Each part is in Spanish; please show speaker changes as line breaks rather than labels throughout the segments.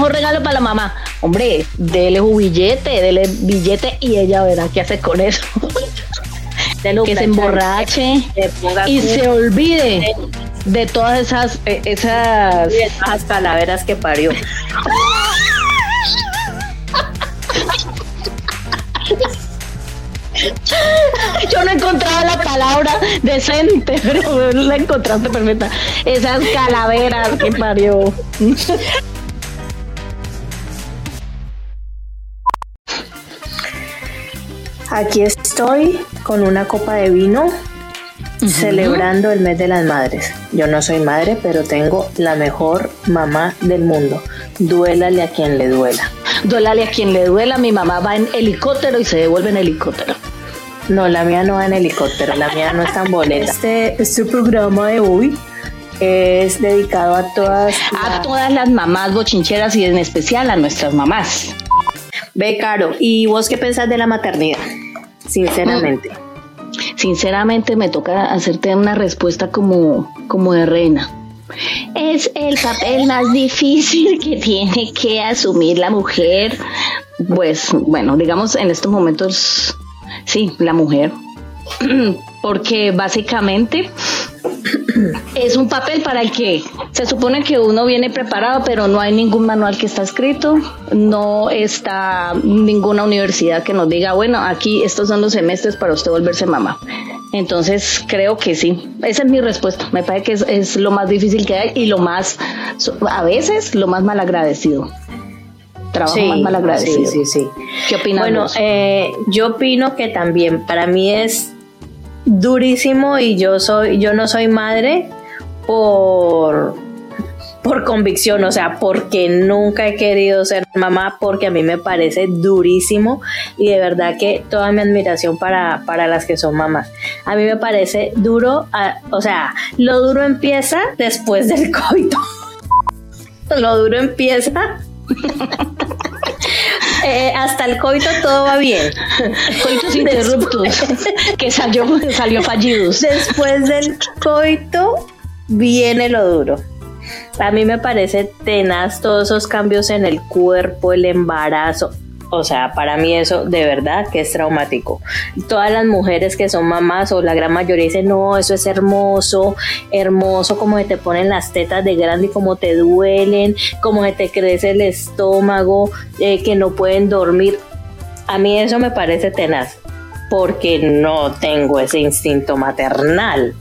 Mejor regalo para la mamá. Hombre, dele un billete, dele billete y ella verá qué hace con eso. que se emborrache y se olvide de todas esas eh, esas,
esas calaveras que parió.
Yo no encontraba la palabra decente, pero la encontraste perfecta. Esas calaveras que parió.
Aquí estoy con una copa de vino celebrando el mes de las madres. Yo no soy madre, pero tengo la mejor mamá del mundo. Duélale a quien le duela.
Duélale a quien le duela. Mi mamá va en helicóptero y se devuelve en helicóptero.
No, la mía no va en helicóptero, la mía no está en boleta. Este, este programa de hoy es dedicado a todas
a todas las mamás bochincheras y en especial a nuestras mamás.
Ve, Caro, ¿y vos qué pensás de la maternidad? Sinceramente.
Sinceramente me toca hacerte una respuesta como, como de reina. Es el papel más difícil que tiene que asumir la mujer. Pues bueno, digamos en estos momentos Sí, la mujer. Porque básicamente es un papel para el que se supone que uno viene preparado, pero no hay ningún manual que está escrito, no está ninguna universidad que nos diga, bueno, aquí estos son los semestres para usted volverse mamá. Entonces creo que sí, esa es mi respuesta. Me parece que es, es lo más difícil que hay y lo más, a veces, lo más malagradecido trabajo más mal agradecido.
Sí, sí, sí.
¿Qué opinas?
Bueno, eh, yo opino que también para mí es durísimo y yo soy, yo no soy madre por por convicción, o sea, porque nunca he querido ser mamá, porque a mí me parece durísimo y de verdad que toda mi admiración para, para las que son mamás. A mí me parece duro, o sea, lo duro empieza después del COVID. lo duro empieza Eh, hasta el coito todo va bien.
Coitos interruptos que salió, salió fallidos.
Después del coito viene lo duro. A mí me parece tenaz todos esos cambios en el cuerpo, el embarazo. O sea, para mí eso de verdad que es traumático. Todas las mujeres que son mamás o la gran mayoría dicen, no, eso es hermoso, hermoso como se te ponen las tetas de grande y como te duelen, como se te crece el estómago, eh, que no pueden dormir. A mí eso me parece tenaz porque no tengo ese instinto maternal.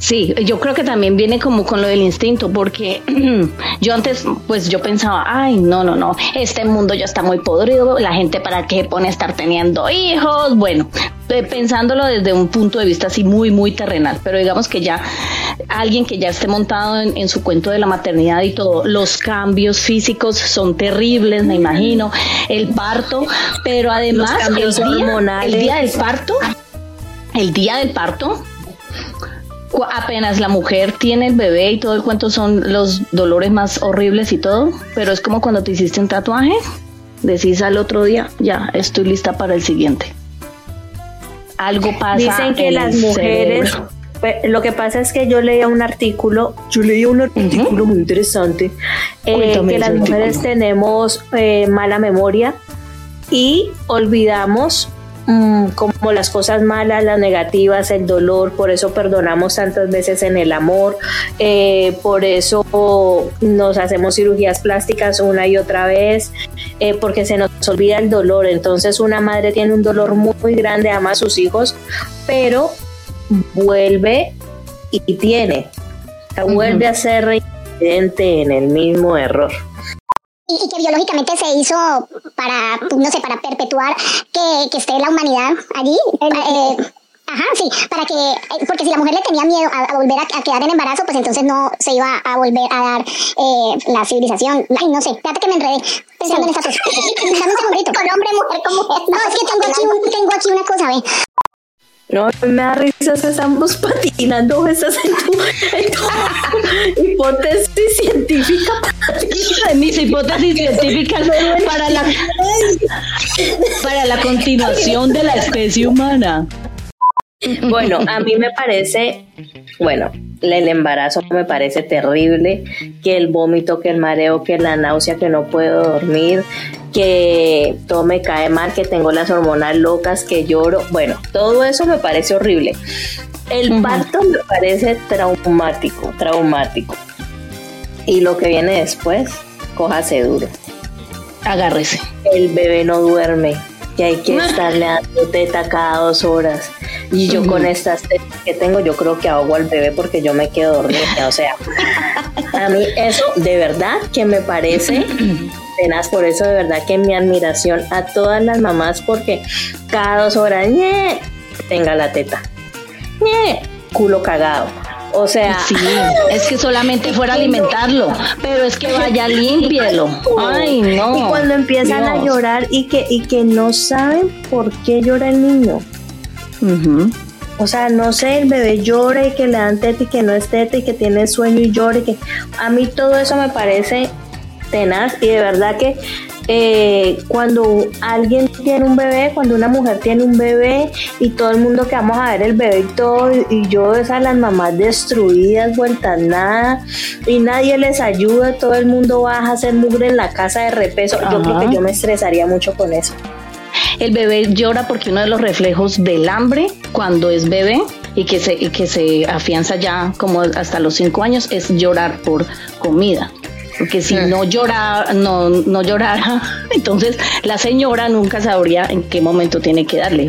Sí, yo creo que también viene como con lo del instinto, porque yo antes, pues yo pensaba, ay, no, no, no, este mundo ya está muy podrido, la gente para qué pone a estar teniendo hijos, bueno, pensándolo desde un punto de vista así muy, muy terrenal, pero digamos que ya alguien que ya esté montado en, su cuento de la maternidad y todo, los cambios físicos son terribles, me imagino, el parto, pero además
el día,
el día del parto, el día del parto, apenas la mujer tiene el bebé y todo el cuento son los dolores más horribles y todo, pero es como cuando te hiciste un tatuaje, decís al otro día, ya, estoy lista para el siguiente. Algo pasa.
Dicen que las mujeres, pues, lo que pasa es que yo leía un artículo, yo leía un artículo muy interesante, eh, que las mujeres tenemos eh, mala memoria y olvidamos Mm, como las cosas malas, las negativas, el dolor, por eso perdonamos tantas veces en el amor, eh, por eso nos hacemos cirugías plásticas una y otra vez, eh, porque se nos olvida el dolor. Entonces una madre tiene un dolor muy, grande, ama a sus hijos, pero vuelve y tiene, vuelve a ser reincidente en el mismo error
y, que biológicamente se hizo para, no sé, para perpetuar que, esté la humanidad allí. Eh, Ajá, sí, para que, eh, porque si la mujer le tenía miedo a, a volver a, a quedar en embarazo, pues entonces no se iba a volver a dar eh, la civilización. Ay, no sé, fíjate que me enredé pensando en esa cosa. Dame un segundito. Con hombre, mujer, con mujer. No, es que tengo aquí, un, tengo aquí una cosa, ve.
No, me da risa que estamos patinando esas en tu, en tu hipótesis científica.
Mis hipótesis científicas para la, para la continuación de la especie humana.
Bueno, a mí me parece, bueno, el embarazo me parece terrible, que el vómito, que el mareo, que la náusea, que no puedo dormir, que todo me cae mal, que tengo las hormonas locas, que lloro, bueno, todo eso me parece horrible. El parto me parece traumático, traumático. Y lo que viene después, cójase duro.
Agárrese.
El bebé no duerme, que hay que estarle dando teta cada dos horas. Y yo con estas tetas que tengo, yo creo que ahogo al bebé porque yo me quedo dormida. O sea, a mí eso de verdad que me parece tenaz. Por eso de verdad que mi admiración a todas las mamás porque cada dos horas, ñe, tenga la teta. ñe, culo cagado. O sea,
Sí, es que solamente fuera a alimentarlo, pero es que vaya límpielo. Ay, no.
y cuando empiezan a llorar y que, y que no saben por qué llora el niño.
Ujú.
O sea, no sé, el bebé llora y que le dan teta y que no es teta y que tiene sueño y llora y que a mí todo eso me parece tenaz y de verdad que eh, cuando alguien tiene un bebé, cuando una mujer tiene un bebé y todo el mundo que vamos a ver el bebé y todo y, yo ves a las mamás destruidas, vueltas nada y nadie les ayuda, todo el mundo va a hacer mugre en la casa de repeso. Yo creo que yo me estresaría mucho con eso.
El bebé llora porque uno de los reflejos del hambre cuando es bebé y que se, y que se afianza ya como hasta los cinco años es llorar por comida. Porque si no llora, no, no llorara, entonces la señora nunca sabría en qué momento tiene que darle.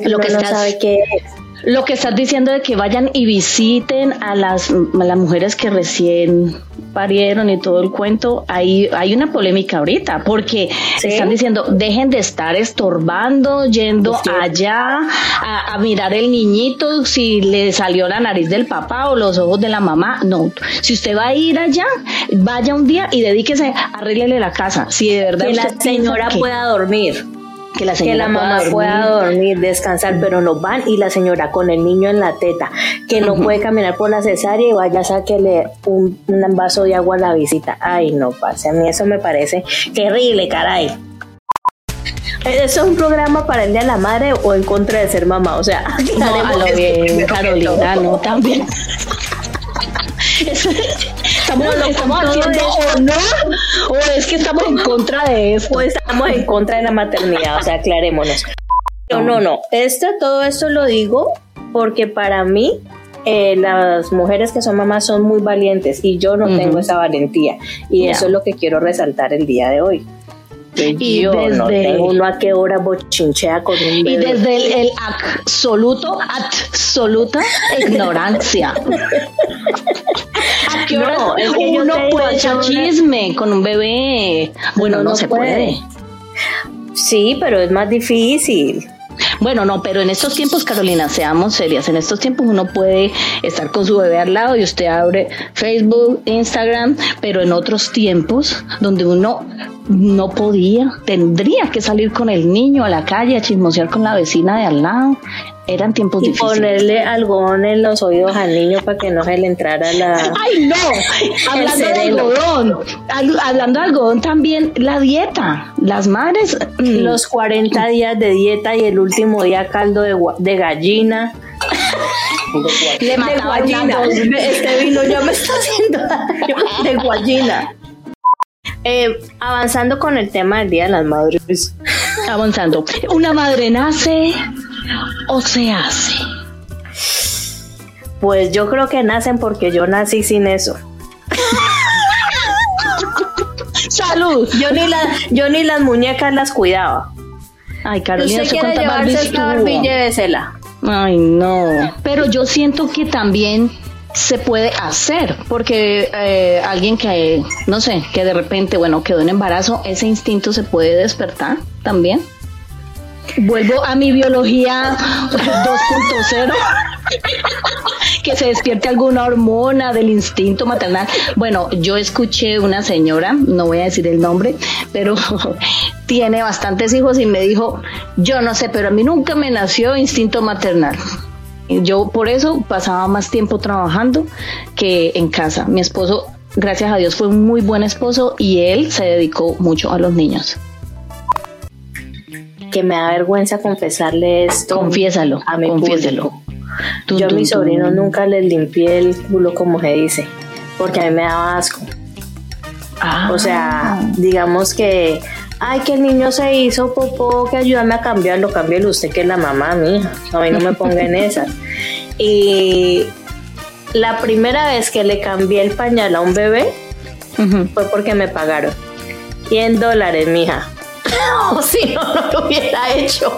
Que
Lo que
no
estás-
sabe qué es.
Lo que estás diciendo de que vayan y visiten a las, a las mujeres que recién parieron y todo el cuento, hay, hay una polémica ahorita, porque
¿Sí?
están diciendo, dejen de estar estorbando, yendo
Sí.
allá a, a mirar el niñito, si le salió la nariz del papá o los ojos de la mamá. No, si usted va a ir allá, vaya un día y dedíquese, arréglele la casa. Si de verdad
que la
usted
señora
que-
pueda dormir,
que la
que
señora
la mamá
pueda
pueda dormir, descansar, pero no van y la señora con el niño en la teta, que no puede caminar por la cesárea y vaya a sáquele un, un vaso de agua a la visita. Ay, no pase, a mí eso me parece terrible, caray. ¿Eso es un programa para el Día de la Madre o en contra de ser mamá? O sea,
No, a lo bien, Carolina, no, también. Estamos,
No, no,
estamos haciendo
eso.
honor o es que estamos en contra de esto.
Pues estamos en contra de la maternidad, o sea, aclarémonos. No, no, no. Esto, todo esto lo digo porque para mí eh, las mujeres que son mamás son muy valientes y yo no
Ujú.
tengo esa valentía. Y
Ya.
eso es lo que quiero resaltar el día de hoy. Que
Y
yo no
desde-
tengo uno a qué hora bochinchea con un
Y
bebé.
desde el, el absoluto, absoluta ignorancia. ¿A qué hora
No, es que yo
uno puede echar chisme con un bebé? Bueno, no,
no
se
puede.
puede.
Sí, pero es más difícil.
Bueno, no, pero en estos tiempos, Carolina, seamos serias. En estos tiempos uno puede estar con su bebé al lado y usted abre Facebook, Instagram, pero en otros tiempos donde uno no podía, tendría que salir con el niño a la calle a chismosear con la vecina de al lado. Eran tiempos
Y
difíciles.
ponerle algodón en los oídos al niño para que no se le entrara la...
¡Ay, no! Hablando de algodón, al- hablando de algodón también, la dieta. Las madres. mm,
los 40 días de dieta y el último día caldo de, de gallina.
le
De
mataban
guayina. Este vino ya me está haciendo daño. De guayina. Eh, avanzando con el tema del Día de las Madres.
Avanzando. Una madre nace o se hace.
Pues yo creo que nacen porque yo nací sin eso.
¡Salud!
Yo ni, la, yo ni las muñecas las cuidaba.
Ay, Carolina,
¿Usted
¿usted
quiere llevarse esta? Barbie? Llévesela.
Ay, no. Pero yo siento que también se puede hacer, porque eh, alguien que, no sé, que de repente, bueno, quedó en embarazo, ese instinto se puede despertar también. vuelvo a mi biología 2.0 que se despierte alguna hormona del instinto maternal. Bueno, yo escuché una señora, no voy a decir el nombre, pero tiene bastantes hijos y me dijo, yo no sé, pero a mí nunca me nació instinto maternal. Yo por eso pasaba más tiempo trabajando que en casa. Mi esposo, gracias a Dios, fue un muy buen esposo y él se dedicó mucho a los niños
que me da vergüenza confesarle esto.
Confiésalo, a mi confiésalo.
Yo a mi sobrino nunca les limpié el culo como se dice, porque a mí me daba asco. Ah. O sea, digamos que, ay, que el niño se hizo popó, que ayúdame a cambiarlo, cámbielo usted que es la mamá, mija. A mí no me ponga en esas. Y la primera vez que le cambié el pañal a un bebé fue porque me pagaron 100 dólares, mija. o si no, no lo hubiera hecho.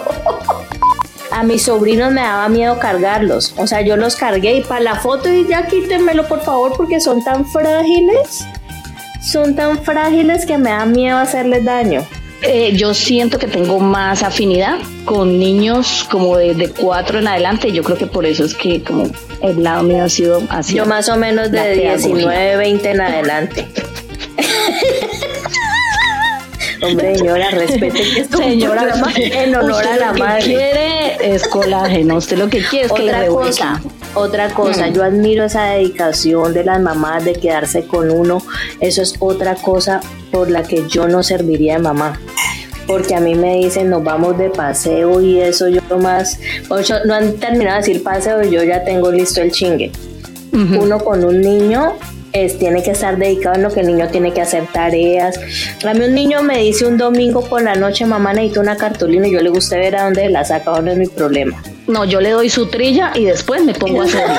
A mis sobrinos me daba miedo cargarlos. O sea, yo los cargué y para la foto y ya quítemelo por favor porque son tan frágiles. Son tan frágiles que me da miedo hacerles daño.
Eh, yo siento que tengo más afinidad con niños como de, cuatro en adelante. Yo creo que por eso es que como el lado mío ha sido así.
Yo más o menos de 19, 20 en adelante. Hombre, señora, respete que esto señora, en honor a la madre.
quiere es colágeno, usted lo que quiere es que
otra cosa, otra cosa, mm. yo admiro esa dedicación de las mamás de quedarse con uno, eso es otra cosa por la que yo no serviría de mamá porque a mí me dicen nos vamos de paseo y eso yo más, no han terminado de decir paseo y yo ya tengo listo el chingue. Uno con un niño tiene que estar dedicado en lo que el niño tiene que hacer tareas. A mí un niño me dice un domingo por la noche, mamá necesito una cartulina y yo le gusta ver a dónde la saca, no es mi problema.
No, yo le doy su trilla y después me pongo a hacerlo.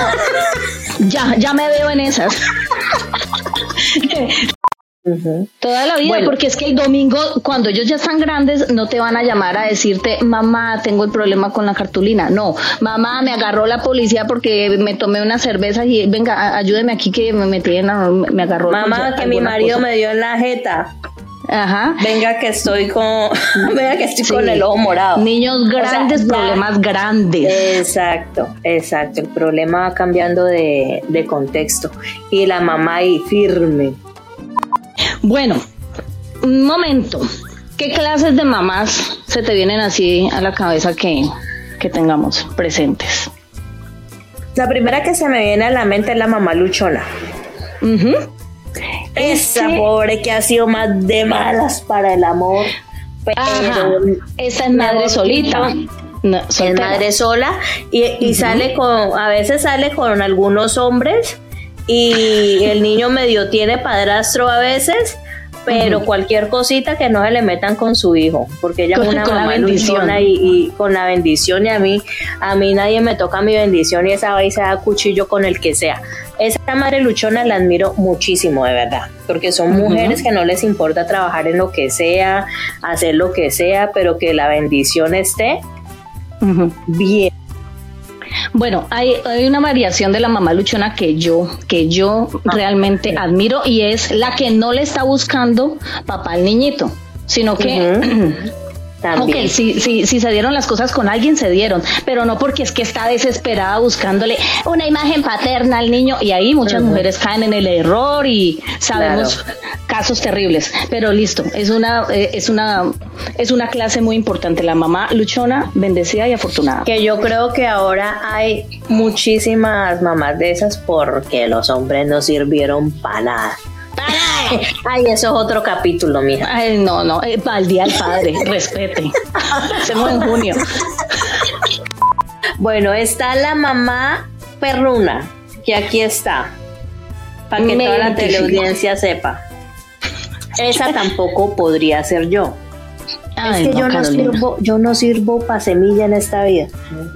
ya, ya me veo en esas. Toda la vida, porque es que el domingo, cuando ellos ya están grandes, no te van a llamar a decirte, mamá, tengo el problema con la cartulina. No, mamá, me agarró la policía porque me tomé una cerveza y venga, ayúdeme aquí que me metí en la, me agarró.
Mamá, que mi marido me dio en la jeta. Ajá. Venga que estoy con, venga que estoy con el ojo morado.
Niños grandes, problemas grandes.
Exacto, exacto. El problema va cambiando de, de contexto. Y la mamá ahí firme
bueno, un momento. ¿Qué clases de mamás se te vienen así a la cabeza que, tengamos presentes?
La primera que se me viene a la mente es la mamá luchona. Esa pobre que ha sido más de malas para el amor.
Esa es madre solita.
es madre sola y, y sale con, a veces sale con algunos hombres y el niño medio tiene padrastro a veces, pero cualquier cosita que no se le metan con su hijo, porque ella es una mamá y, y, con la bendición y a mí, a mí nadie me toca mi bendición y esa va y se da cuchillo con el que sea. Esa madre luchona la admiro muchísimo, de verdad, porque son mujeres que no les importa trabajar en lo que sea, hacer lo que sea, pero que la bendición esté bien
bueno, hay, una variación de la mamá luchona que yo, que yo ah, realmente admiro y es la que no le está buscando papá al niñito, sino que También. Ok, si, si, si se dieron las cosas con alguien, se dieron, pero no porque es que está desesperada buscándole una imagen paterna al niño y ahí muchas mujeres caen en el error y sabemos casos terribles, pero listo, es una, eh, es una, es una clase muy importante, la mamá luchona, bendecida y afortunada.
Que yo creo que ahora hay muchísimas mamás de esas porque los hombres no sirvieron para nada. Ay, eso es otro capítulo, mija.
Ay, no, no, eh, para el Día del Padre, respete. Hacemos en junio.
Bueno, está la mamá perruna, que aquí está, para que toda la teleaudiencia sepa. Esa tampoco podría ser yo es que yo, no sirvo, yo no sirvo para semilla en esta vida.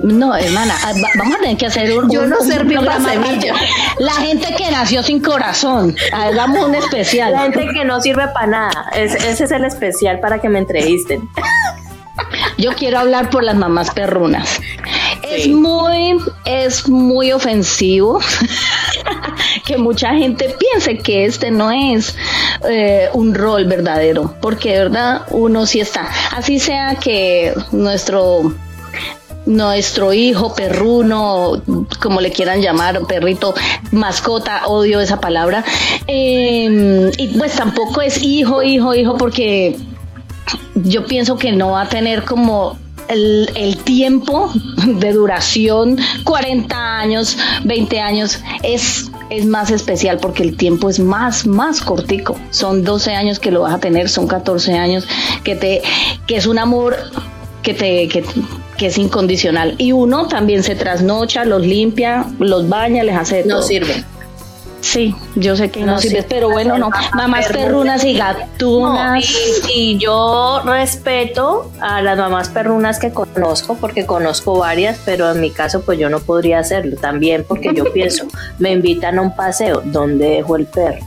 No, hermana, ah, vamos a tener que hacer un.
Yo no serví para semilla.
La gente que nació sin corazón, hagamos un especial.
La gente que no sirve para nada. ese es el especial para que me entrevisten.
Yo quiero hablar por las mamás perrunas. Es muy, es muy ofensivo que mucha gente piense que este no es eh, un rol verdadero, porque de verdad uno sí está. Así sea que nuestro nuestro hijo perruno, como le quieran llamar, perrito, mascota, odio esa palabra. Em, y pues tampoco es hijo, hijo, hijo, porque yo pienso que no va a tener como el, el, tiempo de duración, 40 años, 20 años, es, es más especial porque el tiempo es más, más cortico. Son 12 años que lo vas a tener, son 14 años que te, que es un amor que te, que, que es incondicional. Y uno también se trasnocha, los limpia, los baña, les hace
No sirve.
Sí, yo sé que no, sirve, pero bueno, no. Mamás perrunas y gatunas.
y, yo respeto a las mamás perrunas que conozco, porque conozco varias, pero en mi caso, pues yo no podría hacerlo también, porque yo pienso, me invitan a un paseo, ¿dónde dejo el perro?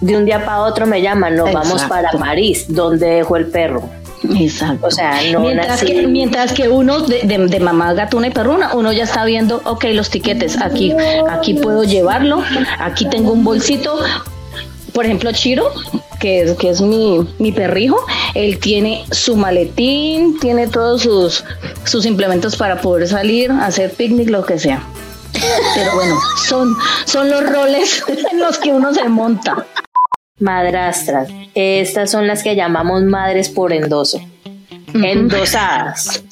De un día para otro me llaman, nos vamos para París, ¿dónde dejo el perro?
Exacto.
O sea, no
mientras, que, mientras que uno de, de, mamá gatuna y perruna, uno ya está viendo, ok, los tiquetes, aquí, aquí puedo llevarlo, aquí tengo un bolsito. Por ejemplo, Chiro, que es, que es mi, mi perrijo, él tiene su maletín, tiene todos sus, sus implementos para poder salir, hacer picnic, lo que sea. Pero bueno, son, son los roles en los que uno se monta
madrastras. Estas son las que llamamos madres por endoso. Endosadas.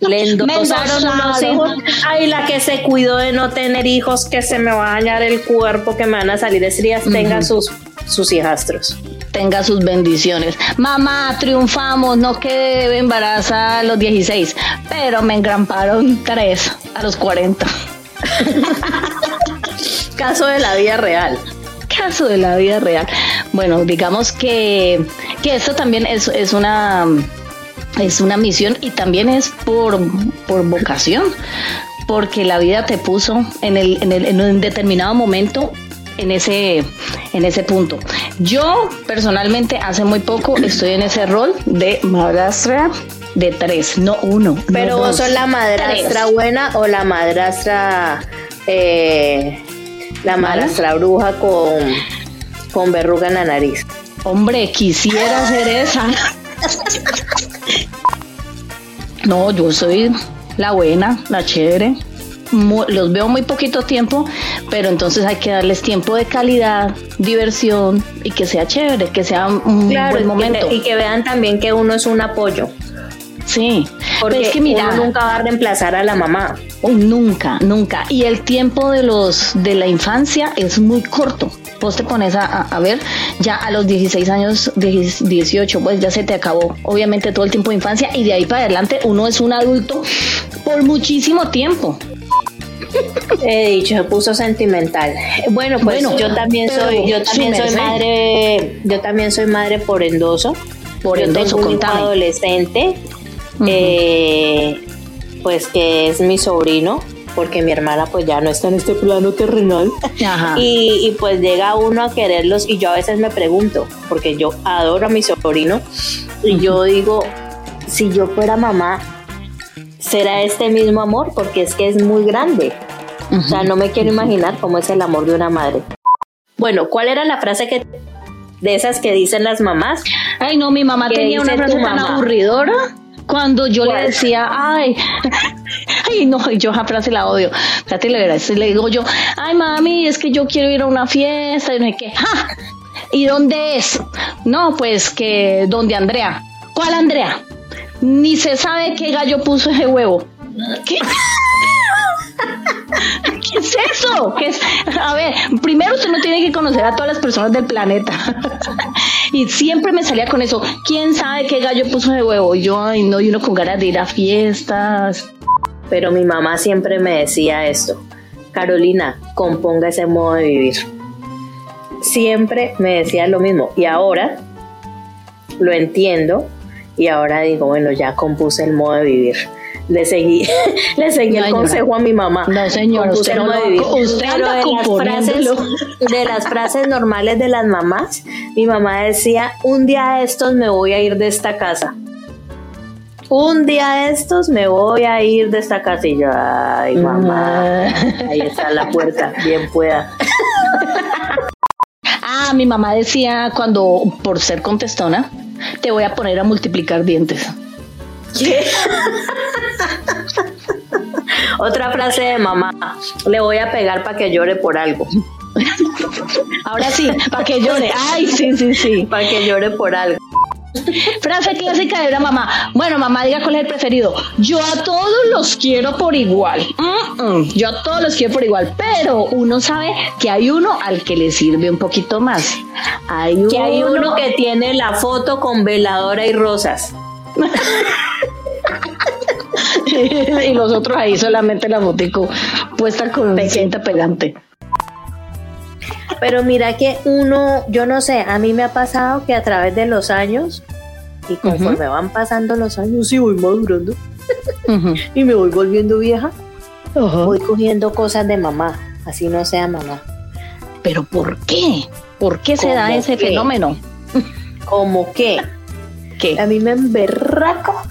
Le endosaron unos hijos. Ay, la que se cuidó de no tener hijos, que se me va a dañar el cuerpo, que me van a salir estrías, tenga sus, sus hijastros.
Tenga sus bendiciones. Mamá, triunfamos, no quedé embarazada a los 16, pero me engramparon tres a los 40.
Caso de la vida real
caso de la vida real. Bueno, digamos que, que esto también es, es una es una misión y también es por, por vocación, porque la vida te puso en, el, en, el, en un determinado momento en ese, en ese punto. Yo personalmente hace muy poco estoy en ese rol de madrastra de tres, no uno.
Pero vos sos la madrastra buena o la madrastra eh, la madrastra bruja con, con verruga en la nariz.
Hombre, quisiera ser esa. No, yo soy la buena, la chévere. los veo muy poquito tiempo, pero entonces hay que darles tiempo de calidad, diversión y que sea chévere, que sea un buen momento.
Y que, vean también que uno es un apoyo.
Sí,
porque es que mira, uno nunca va a reemplazar a la mamá.
Nunca, nunca. Y el tiempo de los de la infancia es muy corto. Vos te pones a, ver, ya a los 16 años, 18, pues ya se te acabó, obviamente, todo el tiempo de infancia y de ahí para adelante uno es un adulto por muchísimo tiempo.
He dicho, se puso sentimental. Bueno, pues yo también soy, yo también soy madre, yo también soy madre por endoso.
Por endoso,
tengo un adolescente eh, pues que es mi sobrino, porque mi hermana pues ya no está en este plano terrenal. Y, pues llega uno a quererlos y yo a veces me pregunto, porque yo adoro a mi sobrino, y yo digo, si yo fuera mamá, ¿será este mismo amor? Porque es que es muy grande. O sea, no me quiero imaginar cómo es el amor de una madre. Bueno, ¿cuál era la frase que de esas que dicen las mamás?
Ay, no, mi mamá tenía una frase tan aburridora cuando yo le decía, ay, ay, no, yo esa frase la odio. Fíjate, le, digo yo, ay, mami, es que yo quiero ir a una fiesta. Y me que, ¿Y dónde es? No, pues que, ¿dónde Andrea? ¿Cuál Andrea? Ni se sabe qué gallo puso ese huevo. ¿Qué? ¿Qué es eso? ¿Qué es? A ver, primero usted no tiene que conocer a todas las personas del planeta. y siempre me salía con eso. ¿Quién sabe qué gallo puso de huevo? Y yo, ay, no, y uno con ganas de ir a fiestas.
Pero mi mamá siempre me decía esto. Carolina, componga ese modo de vivir. Siempre me decía lo mismo. Y ahora lo entiendo. Y ahora digo, bueno, ya compuse el modo de vivir le seguí, le seguí el consejo a mi mamá.
No, señor, usted no lo
usted Pero de las, frases, de las frases normales de las mamás, mi mamá decía, un día de estos me voy a ir de esta casa. un día de estos me voy a ir de esta casilla. Ay, mamá. Ahí está la puerta, bien pueda.
Ah, mi mamá decía cuando, por ser contestona, te voy a poner a multiplicar dientes.
¿Qué? Otra frase de mamá, le voy a pegar para que llore por algo.
Ahora sí, para que llore. Ay, sí, sí, sí.
Para que llore por algo.
Frase clásica de la mamá. Bueno, mamá, diga cuál es el preferido. Yo a todos los quiero por igual. Yo a todos los quiero por igual. Pero uno sabe que hay uno al que le sirve un poquito más.
Hay que hay uno que tiene la foto con veladora y rosas.
y los otros ahí solamente la fotico puesta con cinta pegante.
Pero mira que uno, yo no sé, a mí me ha pasado que a través de los años, y conforme van pasando los años y voy madurando, y me voy volviendo vieja, voy cogiendo cosas de mamá, así no sea mamá.
¿Pero por qué? ¿Por qué se da ese fenómeno?
¿Cómo qué?
¿Qué?
A mí me emberraco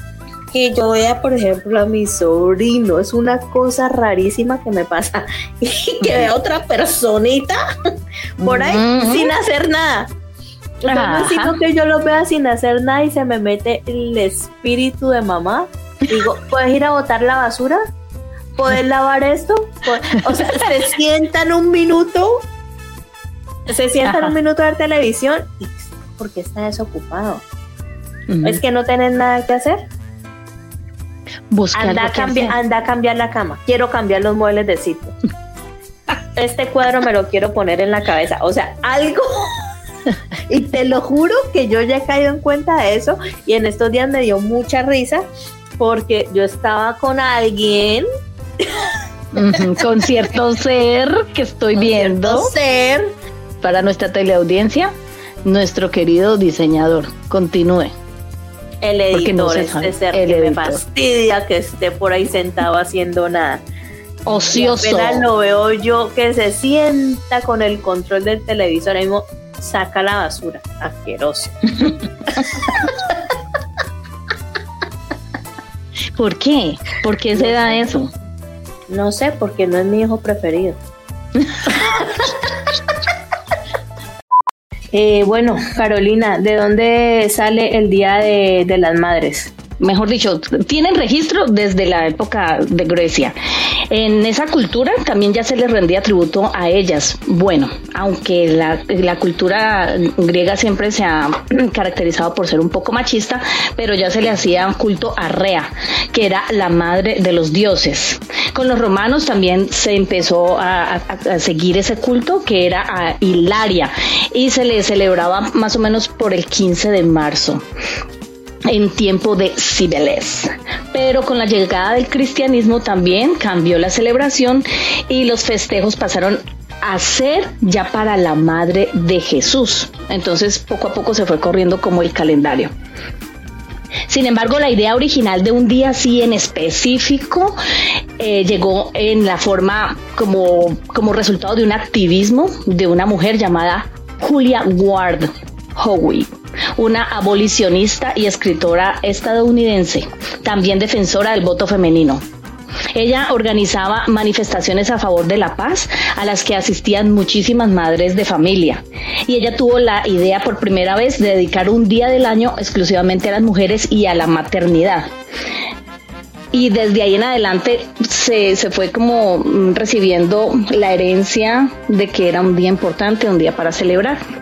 que yo vea, por ejemplo, a mi sobrino. Es una cosa rarísima que me pasa. Y que vea otra personita por ahí sin hacer nada. Entonces, que yo lo vea sin hacer nada y se me mete el espíritu de mamá. Digo, ¿puedes ir a botar la basura? ¿Puedes lavar esto? O sea, se sientan un minuto, se sientan un minuto a ver televisión y porque está desocupado. Es que no tienen nada que hacer anda, a anda a cambiar la cama. Quiero cambiar los muebles de sitio. Este cuadro me lo quiero poner en la cabeza. O sea, algo. y te lo juro que yo ya he caído en cuenta de eso. Y en estos días me dio mucha risa porque yo estaba con alguien.
con cierto ser que estoy viendo.
ser.
Para nuestra teleaudiencia, nuestro querido diseñador. Continúe
el editor, este ser el que me fastidia que esté por ahí sentado haciendo nada.
Ocioso.
Y lo veo yo que se sienta con el control del televisor, ahí mismo saca la basura. Asqueroso.
¿Por qué? ¿Por qué se da eso?
No sé, porque no es mi hijo preferido. Eh, bueno, Carolina, ¿de dónde sale el Día de, de las Madres?
Mejor dicho, tienen registro desde la época de Grecia. En esa cultura también ya se les rendía tributo a ellas. Bueno, aunque la, cultura griega siempre se ha caracterizado por ser un poco machista, pero ya se le hacía culto a Rea, que era la madre de los dioses. Con los romanos también se empezó a, a seguir ese culto, que era a Hilaria, y se le celebraba más o menos por el 15 de marzo en tiempo de Cibeles. Pero con la llegada del cristianismo también cambió la celebración y los festejos pasaron a ser ya para la madre de Jesús. Entonces poco a poco se fue corriendo como el calendario. Sin embargo, la idea original de un día así en específico eh, llegó en la forma como, como resultado de un activismo de una mujer llamada Julia Ward Howe una abolicionista y escritora estadounidense, también defensora del voto femenino. Ella organizaba manifestaciones a favor de la paz a las que asistían muchísimas madres de familia. Y ella tuvo la idea por primera vez de dedicar un día del año exclusivamente a las mujeres y a la maternidad. Y desde ahí en adelante se, se fue como recibiendo la herencia de que era un día importante, un día para celebrar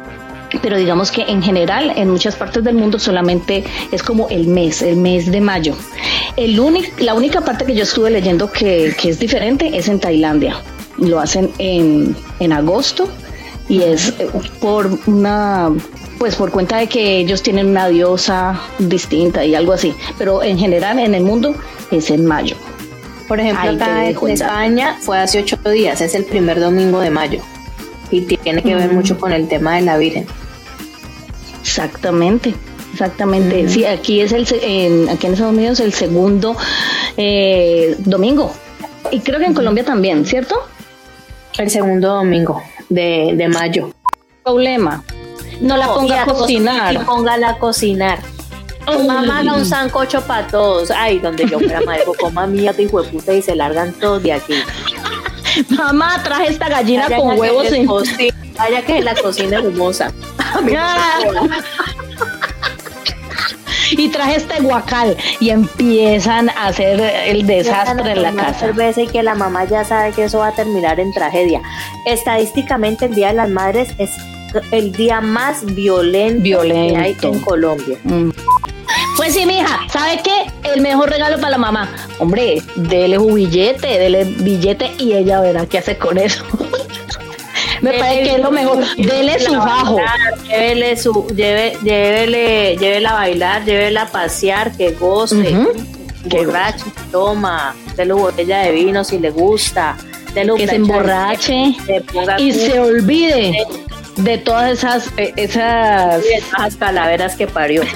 pero digamos que en general en muchas partes del mundo solamente es como el mes, el mes de mayo. El la única parte que yo estuve leyendo que, que, es diferente es en Tailandia. Lo hacen en, en agosto y es eh, por una pues por cuenta de que ellos tienen una diosa distinta y algo así, pero en general en el mundo es en mayo.
Por ejemplo, acá en España fue hace ocho días, es el primer domingo de mayo y tiene que ver mucho con el tema de la Virgen.
Exactamente, exactamente. Sí, aquí es el en, aquí en Estados Unidos el segundo eh, domingo y creo que en Colombia también, ¿cierto?
El segundo domingo de, de mayo.
Problema. No, la ponga a cocinar.
Póngala a cocinar. Mamá haga un sancocho para todos. Ay, donde yo fuera madre, coma mierda, hijo de puta, y se largan todos de aquí.
Mamá, traje esta gallina con huevos.
En... Vaya que la cocina hermosa.
y traje este guacal y empiezan a hacer el desastre en la casa.
cerveza y que la mamá ya sabe que eso va a terminar en tragedia. Estadísticamente el Día de las Madres es el día más violento, que hay en Colombia. Mm.
Pues sí, mija, ¿sabe qué? El mejor regalo para la mamá. Hombre, dele un billete, dele billete y ella verá qué hace con eso. Me parece que es lo mejor. Dele su bajo.
Llévele su, lleve, llévele, llévela a bailar, llévela a pasear, que goce. Que borrache, toma, dele botella de vino si le gusta.
que se emborrache y se olvide de todas esas, eh, esas,
esas calaveras que parió.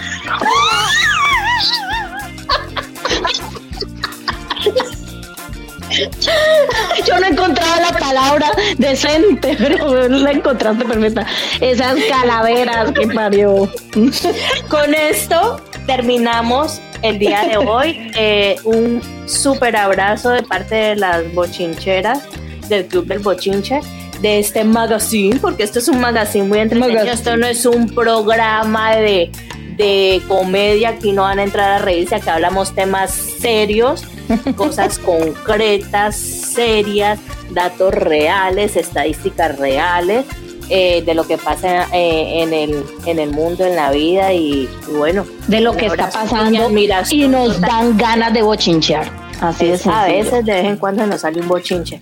Yo no encontraba la palabra decente, pero la encontraste perfecta. Esas calaveras que parió.
Con esto terminamos el día de hoy. Eh, un súper abrazo de parte de las bochincheras del Club del Bochinche de este magazine, porque esto es un magazine muy entretenido. Esto no es un programa de, de comedia, aquí no van a entrar a reírse, aquí hablamos temas serios cosas concretas, serias, datos reales, estadísticas reales eh, de lo que pasa eh, en, el, en el mundo, en la vida y, bueno.
De lo que está pasando y nos dan ganas de bochinchear. Así es.
A veces de vez en cuando nos sale un bochinche,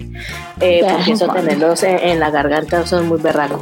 eh, porque eso tenerlos en, en la garganta son muy berracos.